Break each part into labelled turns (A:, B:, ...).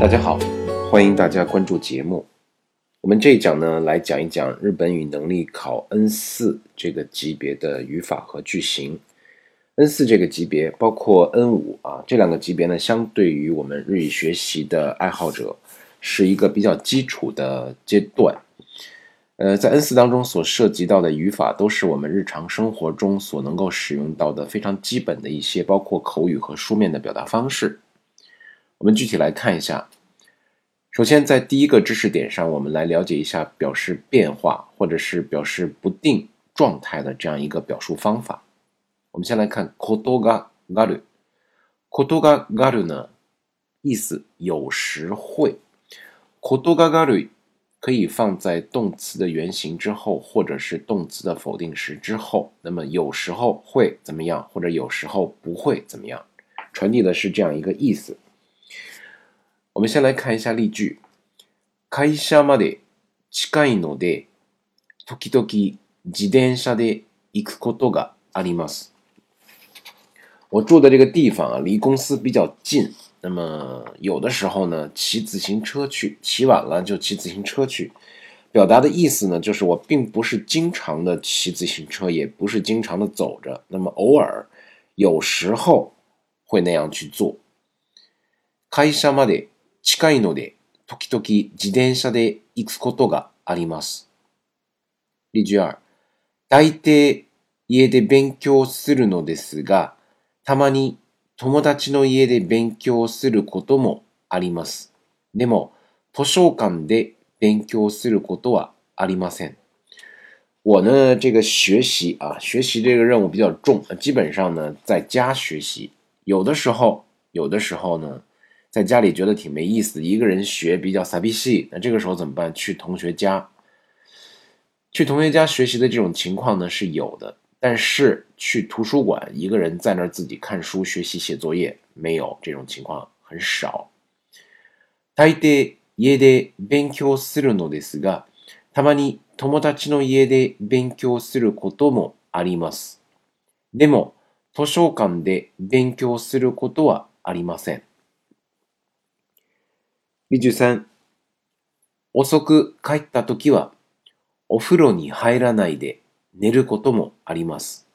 A: 大家好，欢迎大家关注节目。我们这一讲呢，来讲一讲日本语能力考 N 四这个级别的语法和句型。N 四这个级别，包括 N 五啊，这两个级别呢，相对于我们日语学习的爱好者，是一个比较基础的阶段。呃，在 N 四当中所涉及到的语法，都是我们日常生活中所能够使用到的非常基本的一些，包括口语和书面的表达方式。我们具体来看一下。首先，在第一个知识点上，我们来了解一下表示变化或者是表示不定状态的这样一个表述方法。我们先来看 “kotoga ga”，“kotoga r ga” r 呢，意思有时会。“kotoga ga” 可以放在动词的原形之后，或者是动词的否定时之后。那么有时候会怎么样，或者有时候不会怎么样，传递的是这样一个意思。めしれない会社に住、会社まで近いので、時々自転車で行くことがあります。我住的这个地方啊，离公司比较近，那么有的时候呢，骑自行车去，骑晚了就骑自行车去。表达的意思呢，就是我并不是经常的骑自行车，也不是经常的走着，那么偶尔、有时候会那样去做。会社まで近いので、時々自転車で行くことがあります。リジュアル。大抵家で勉強するのですが、たまに友達の家で勉強することもあります。でも、図書館で勉強することはありません。我呢，这个学习啊，学习这个任务比较重，基本上呢在家学习。有的时候，有的时候呢，在家里觉得挺没意思，一个人学比较傻逼气。那这个时候怎么办？去同学家，去同学家学习的这种情况呢是有的，但是去图书馆一个人在那儿自己看书学习写作业没有这种情况很少。大抵家で勉強するのですが、たまに友達の家で勉強することもあります。でも図書館で勉強することはありません。23遅く帰った時はお風呂に入らないで寝ることもあります。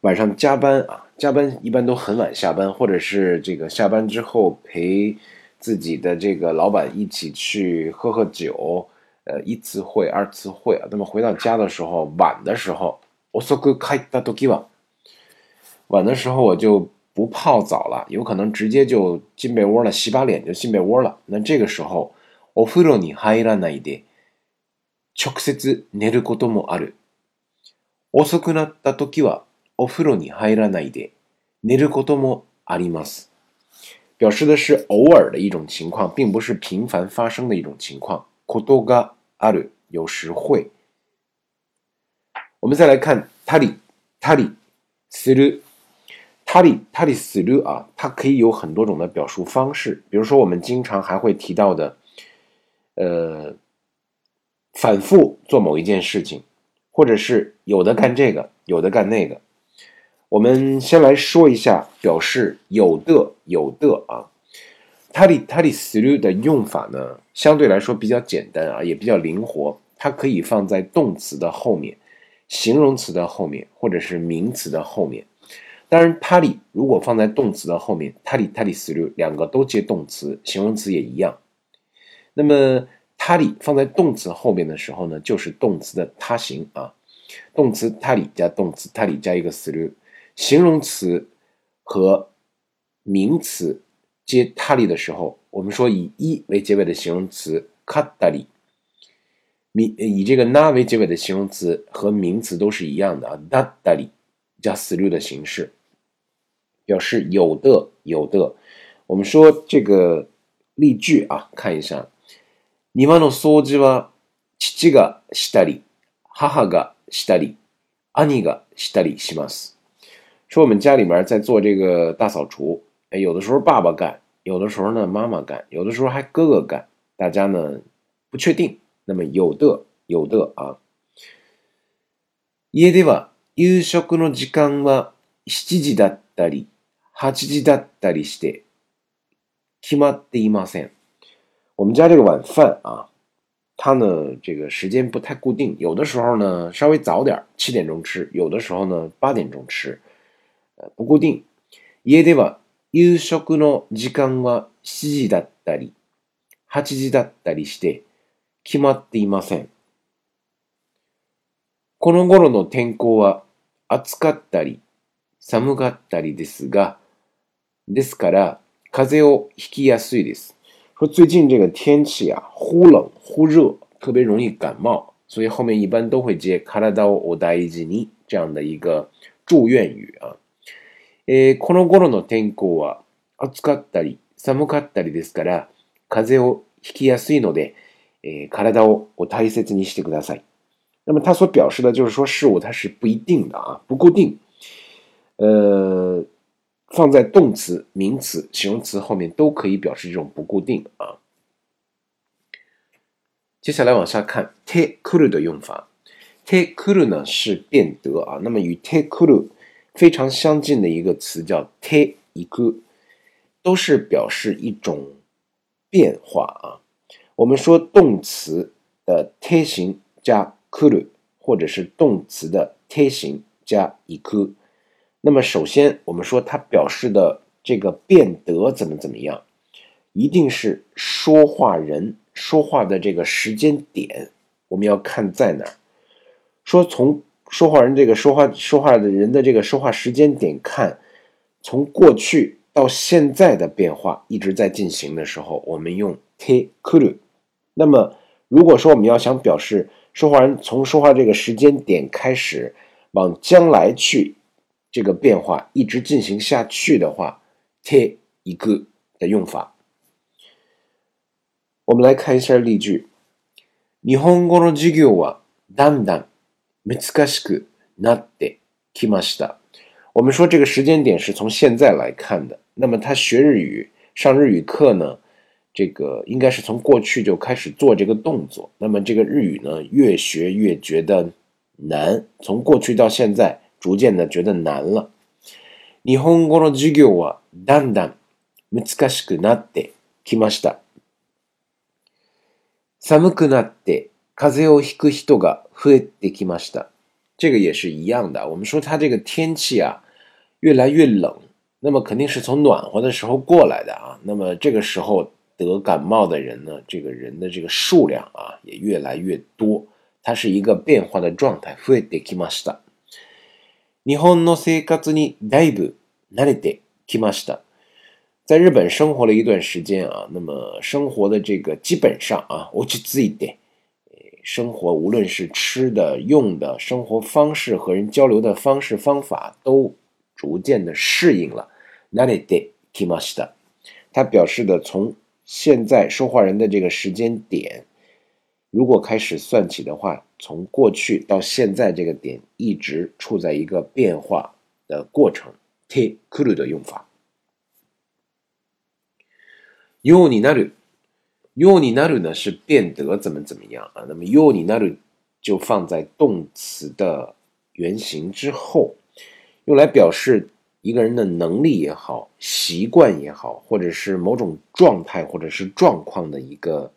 A: 晚上加班啊，加班一般都很晚下班，或者是这个下班之后陪自己的这个老板一起去喝喝酒，呃，一次会、二次会啊。那么回到家的时候，晚的时候，遅く帰った時は，晚的时候我就不泡澡了，有可能直接就进被窝了，洗把脸就进被窝了。那这个时候，お風呂に入らないで直接寝ることもある。遅くなった時はお風呂に入らないで寝ることもあります。表示的是偶尔的一种情况，并不是频繁发生的一种情况。こどがある，有时会。我们再来看たりたりする。它的它的思路啊，它可以有很多种的表述方式。比如说，我们经常还会提到的，呃，反复做某一件事情，或者是有的干这个，有的干那个。我们先来说一下表示有的有的啊，它的它的思路的用法呢，相对来说比较简单啊，也比较灵活。它可以放在动词的后面、形容词的后面，或者是名词的后面。当然，他里如果放在动词的后面，他里他里斯留两个都接动词，形容词也一样。那么他里放在动词后面的时候呢，就是动词的他形啊。动词他里加动词，他里加一个 u 斯留。形容词和名词接他里的时候，我们说以一为结尾的形容词卡达里，名以这个 na 为结尾的形容词和名词都是一样的啊，那达里。加する的形式，表示有的有的。我们说这个例句啊，看一下，庭の掃除は父がしたり、母がしたり、兄がしたりします。说我们家里面在做这个大扫除，哎，有的时候爸爸干，有的时候呢妈妈干，有的时候还哥哥干，大家呢不确定。那么有的有的啊，夜では。夕食の時間は7時だったり8時だったりして決まっていません。我们家这个晚饭啊，它呢这个时间不太固定，有的时候呢稍微早点，七点钟吃；有的时候呢八点钟吃，呃不固定。家では夕食の時間は7時だったり8時だったりして決まっていません。この頃の天候は暑かったり寒かったりですが、ですから風邪をひきやすいです。说最近这个天气啊，忽冷忽热，特别容易感冒，所以后面一般都会接“体をお大事に”这样的一个祝愿语啊。えー、この頃の天候は暑かったり寒かったりですから、風邪をひきやすいので、えー、体を大切にしてください。那么它所表示的就是说事物它是不一定的啊，不固定，呃，放在动词、名词、形容词后面都可以表示这种不固定啊。接下来往下看，tekuu 的用法，tekuu 呢是变得啊，那么与 tekuu 非常相近的一个词叫 t e i e 一个，都是表示一种变化啊。我们说动词的 te 型加。kuu，或者是动词的 t 形加一个，那么首先，我们说它表示的这个变得怎么怎么样，一定是说话人说话的这个时间点，我们要看在哪儿。说从说话人这个说话说话的人的这个说话时间点看，从过去到现在的变化一直在进行的时候，我们用 te k u 那么如果说我们要想表示说话人从说话这个时间点开始，往将来去，这个变化一直进行下去的话，e 一个的用法。我们来看一下例句：日本語の授業はだんだん難しいので、きました。我们说这个时间点是从现在来看的，那么他学日语、上日语课呢？这个应该是从过去就开始做这个动作。那么这个日语呢，越学越觉得难。从过去到现在，逐渐的觉得难了。日本語の授業はだんだん難しくなってきました。寒くなって風を引く人が増えてきました。这个也是一样的。我们说它这个天气啊，越来越冷。那么肯定是从暖和的时候过来的啊。那么这个时候。得感冒的人呢，这个人的这个数量啊也越来越多，它是一个变化的状态。日本の生活にだいぶ慣れてきました。在日本生活了一段时间啊，那么生活的这个基本上啊，我去自己は、生活无论是吃的、用的、生活方式和人交流的方式方法，都逐渐的适应了。慣れてきました。它表示的从现在说话人的这个时间点，如果开始算起的话，从过去到现在这个点一直处在一个变化的过程。te kuru 的用法，yo ni n a y o ni n a u 呢是变得怎么怎么样啊？那么 yo ni n a 就放在动词的原形之后，用来表示。一个人的能力也好，习惯也好，或者是某种状态，或者是状况的一个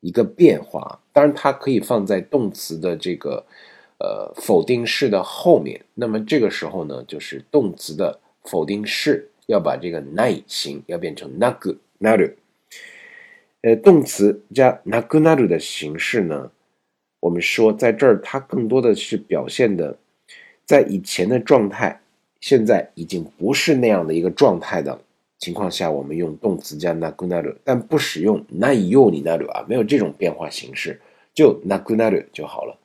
A: 一个变化。当然，它可以放在动词的这个呃否定式的后面。那么这个时候呢，就是动词的否定式要把这个耐い形要变成那个那る。呃，动词加那个那る的形式呢，我们说在这儿它更多的是表现的在以前的状态。现在已经不是那样的一个状态的情况下，我们用动词加ナグナル，但不使用ナ i n a ナ u 啊，没有这种变化形式，就ナグナル就好了。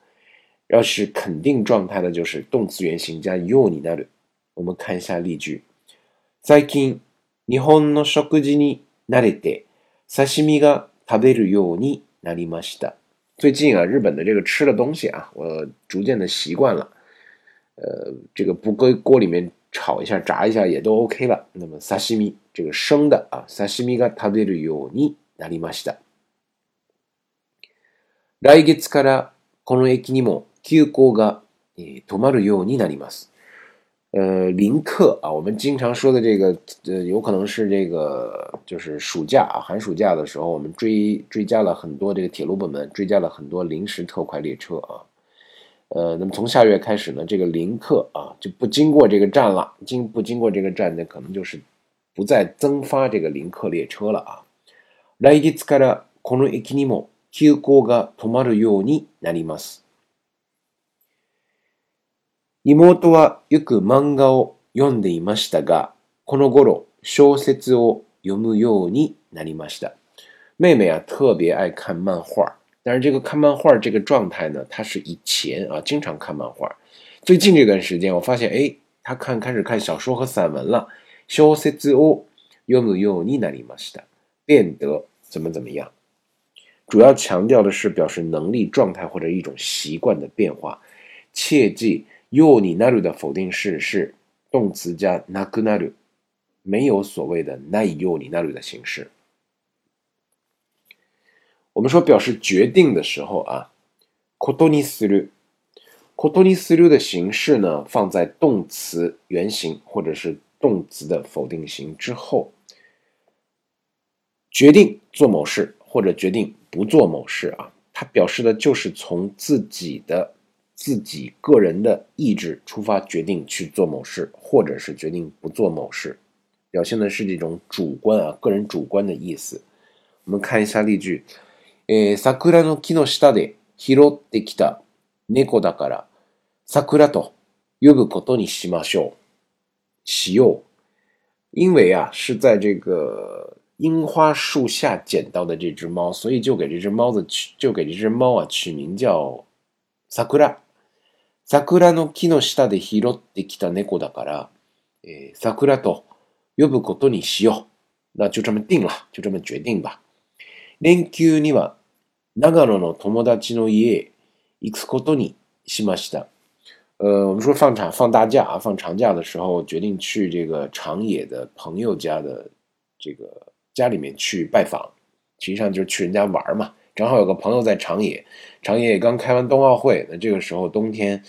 A: 要是肯定状态的，就是动词原形加 n a ナ u 我们看一下例句：最近日本の食事に慣れて、刺身が食べるようになりました。最近啊，日本的这个吃的东西啊，我逐渐的习惯了。呃，这个不搁锅里面炒一下、炸一下也都 OK 了。那么萨西米这个生的啊，萨西米它这里有泥。来月からこの駅にも休行が止まるようになります。呃，临客啊，我们经常说的这个，呃，有可能是这个，就是暑假啊、寒暑假的时候，我们追追加了很多这个铁路部门追加了很多临时特快列车啊。呃，那么从下月开始呢，这个临客啊就不经过这个站了，经不经过这个站呢，可能就是不再增发这个列车了啊。来月からこの駅にも急行が止まるようになります。妹はよく漫画を読んでいましたが、この頃小説を読むようになりました。妹妹啊特別愛看漫画。但是这个看漫画这个状态呢，他是以前啊经常看漫画，最近这段时间我发现，哎，他看开始看小说和散文了。小説を読むようになった。变得怎么怎么样？主要强调的是表示能力、状态或者一种习惯的变化。切记，読むようになっ的否定式是动词加なかっ u 没有所谓的ない読むようになっ的形式。我们说表示决定的时候啊 c o t o n i s u r u o t o n s u r 的形式呢放在动词原形或者是动词的否定形之后，决定做某事或者决定不做某事啊，它表示的就是从自己的自己个人的意志出发，决定去做某事或者是决定不做某事，表现的是这种主观啊个人主观的意思。我们看一下例句。えー、桜の木の下で拾ってきた猫だから、桜と呼ぶことにしましょう。しよう。因为啊是在这个樱花树下捡到的这只猫，所以就给这只猫子取，就给这只猫啊取名叫桜。桜の木の下で拾ってきた猫だから、え桜と呼ぶことにしよう。那就这么定了，就这么决定吧。連休には長野の友達の家行くことにしました。呃，我们说放长、放大假啊，放长假的时候决定去这个长野的朋友家的这个家里面去拜访，实际上就是去人家玩嘛。正好有个朋友在长野，长野也刚开完冬奥会，那这个时候冬天，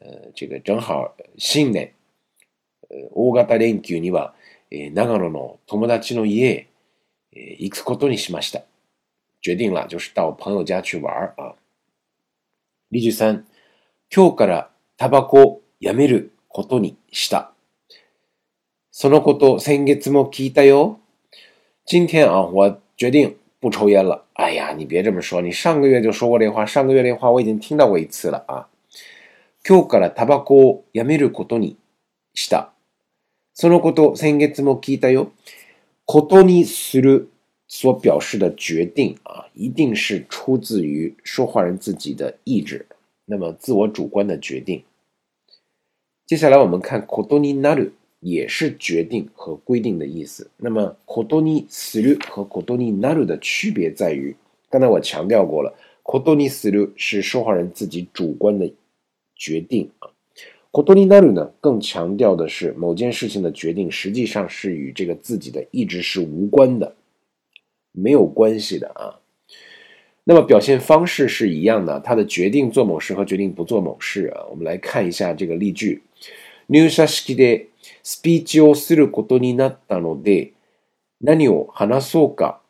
A: 呃，这个正好信内，大連休には長野の友達の家行くことにしました。决定了就是到朋友家去玩儿啊。例句三、今日からタバコをやめることにした。そのこと先月も聞いたよ。今天啊，我决定不抽烟了。哎呀，你别这么说，你上个月就说过这话，上个月这话我已经听到过一次了啊。今日からタバコをやめることにした。そのこと先月も聞いたよ。ことにする所表示的决定啊，一定是出自于说话人自己的意志，那么自我主观的决定。接下来我们看 “kodoni naru” 也是决定和规定的意思。那么 “kodoni suru” 和 “kodoni naru” 的区别在于，刚才我强调过了，“kodoni suru” 是说话人自己主观的决定啊，“kodoni naru” 呢更强调的是某件事情的决定实际上是与这个自己的意志是无关的。没有关系的啊，那么表现方式是一样的。他的决定做某事和决定不做某事啊，我们来看一下这个例句。入社式でスピーチをすることになったので、何を話そうか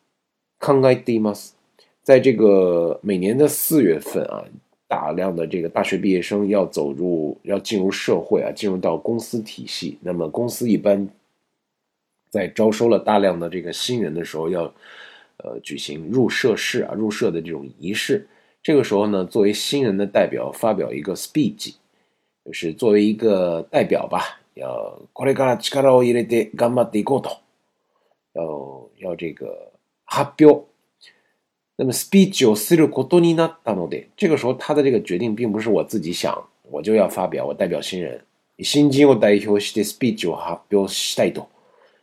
A: 考えています。在这个每年的四月份啊，大量的这个大学毕业生要走入、要进入社会啊，进入到公司体系。那么公司一般在招收了大量的这个新人的时候要。呃，举行入社式啊，入社的这种仪式，这个时候呢，作为新人的代表发表一个 speech，就是作为一个代表吧，要これから力を入れて、頑張っていくと，呃，要这个发表。那么 speech をすることになったので，这个时候他的这个决定并不是我自己想，我就要发表，我代表新人。新人を代表して speech を発表したいと，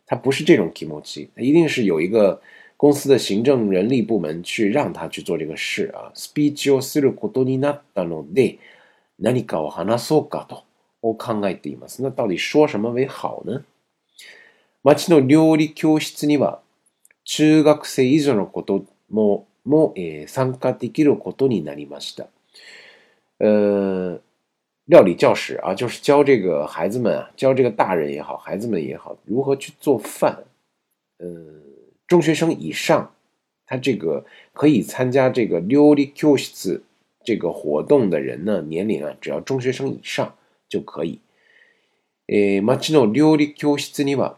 A: 他不是这种気持ち，他一定是有一个。公司的行政人力部门去让他去做这个事啊。スピーチをすることになったので、何かを話そうかとを考えています。那到底说什么为好呢？町の料理教室には、中学生以上のこともも、えー、参加できることになりました。呃，料理教室啊，就是教这个孩子们啊，教这个大人也好，孩子们也好，如何去做饭。嗯、呃。中学生以上，他这个可以参加这个料理教室这个活动的人呢，年龄啊，只要中学生以上就可以。え町の料理教室には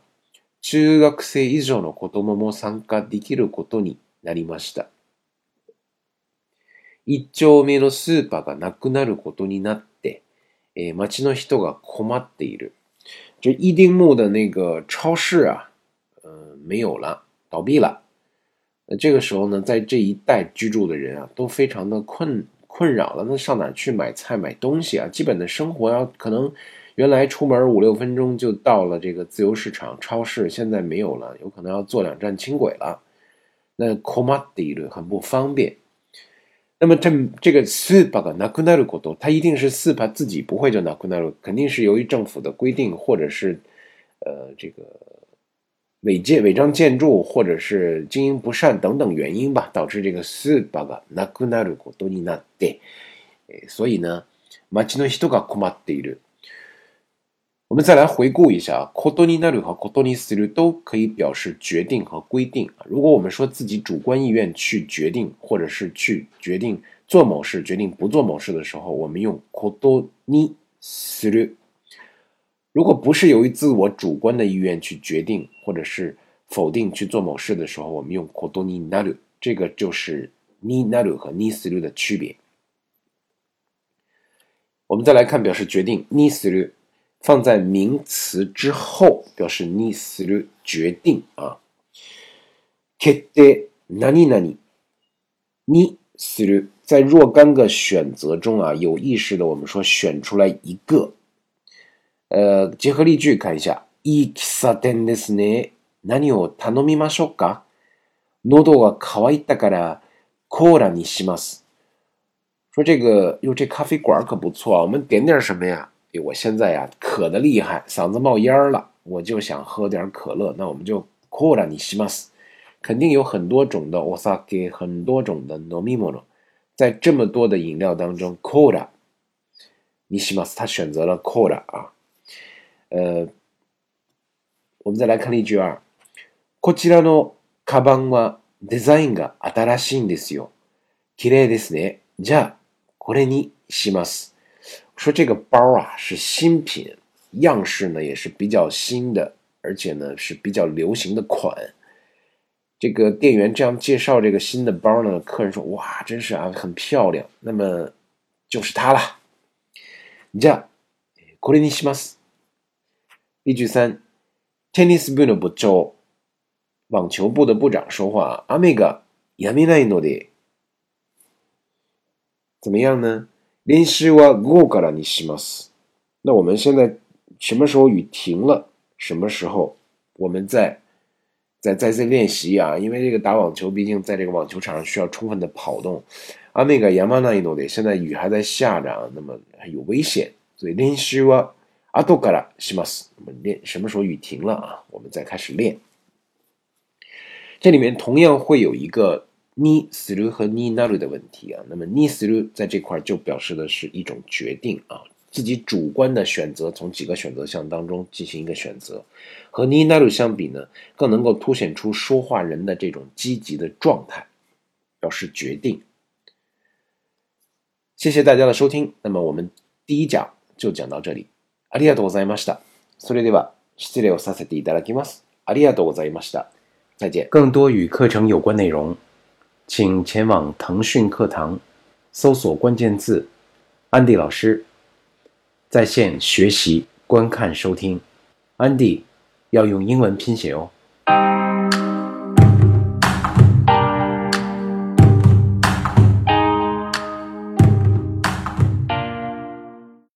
A: 中学生以上の子供も参加できることになりました。一丁目のスーパーがなくなることになって、え町の人が困っている。这一丁目的那个超市啊，嗯、呃，没有了。倒闭了，那这个时候呢，在这一带居住的人啊，都非常的困困扰了。那上哪去买菜、买东西啊？基本的生活要可能原来出门五六分钟就到了这个自由市场超市，现在没有了，有可能要坐两站轻轨了。那 k o m a d i 很不方便。那么他这个 s u p e r 的 nakunaru g o t 他一定是 super 自己不会叫 nakunaru，肯定是由于政府的规定，或者是呃这个。违建、违章建筑，或者是经营不善等等原因吧，导致这个。所以呢，我们再来回顾一下，啊，コトニナル和コトニする都可以表示决定和规定。如果我们说自己主观意愿去决定，或者是去决定做某事、决定不做某事的时候，我们用コトニする。如果不是由于自我主观的意愿去决定或者是否定去做某事的时候，我们用 kodoni naru，这个就是 naru 和 nisu 的区别。我们再来看表示决定 nisu，放在名词之后表示 nisu 决定啊。kette nani nani，nisu 在若干个选择中啊，有意识的我们说选出来一个。呃，结合例句看一下。いい喫茶店ですね。何を頼みましょうか喉が渇いたからコーラにします。说这个用这咖啡馆可不错啊！我们点点什么呀？我现在呀、啊、渴的厉害，嗓子冒烟了，我就想喝点可乐。那我们就コーラにします。肯定有很多种的お酒，很多种的飲み物。在这么多的饮料当中，コーラにします。他选择了コーラ啊。呃，我们再来看例句二。こちらのカバンはデザインが新しいんですよ。綺麗ですね。じゃあ、これにします。说这个包啊是新品，样式呢也是比较新的，而且呢是比较流行的款。这个店员这样介绍这个新的包呢，客人说：“哇，真是啊，很漂亮。”那么就是它了。じゃあ、これにします。例句三，tennis 部の部长，网球部的部长说话。阿梅がやめないので，怎么样呢？練習は無かったりします。那我们现在什么时候雨停了？什么时候我们在在再次练习啊？因为这个打网球，毕竟在这个网球场上需要充分的跑动。阿梅がやめないので，现在雨还在下着，那么有危险，所以练习は。阿杜嘎拉西玛斯，我们练什么时候雨停了啊？我们再开始练。这里面同样会有一个 ni s r u 和 ni n a u 的问题啊。那么 ni s r u 在这块就表示的是一种决定啊，自己主观的选择，从几个选择项当中进行一个选择。和 ni n a u 相比呢，更能够凸显出说话人的这种积极的状态，表示决定。谢谢大家的收听，那么我们第一讲就讲到这里。ありがとうございました。それでは、失礼をさせていただきます。ありがとうございました。再见。更多与课程有关内容，请前往腾讯课堂，搜索关键字“安迪老师”，在线学习、观看、收听。安迪要用英文拼写哦。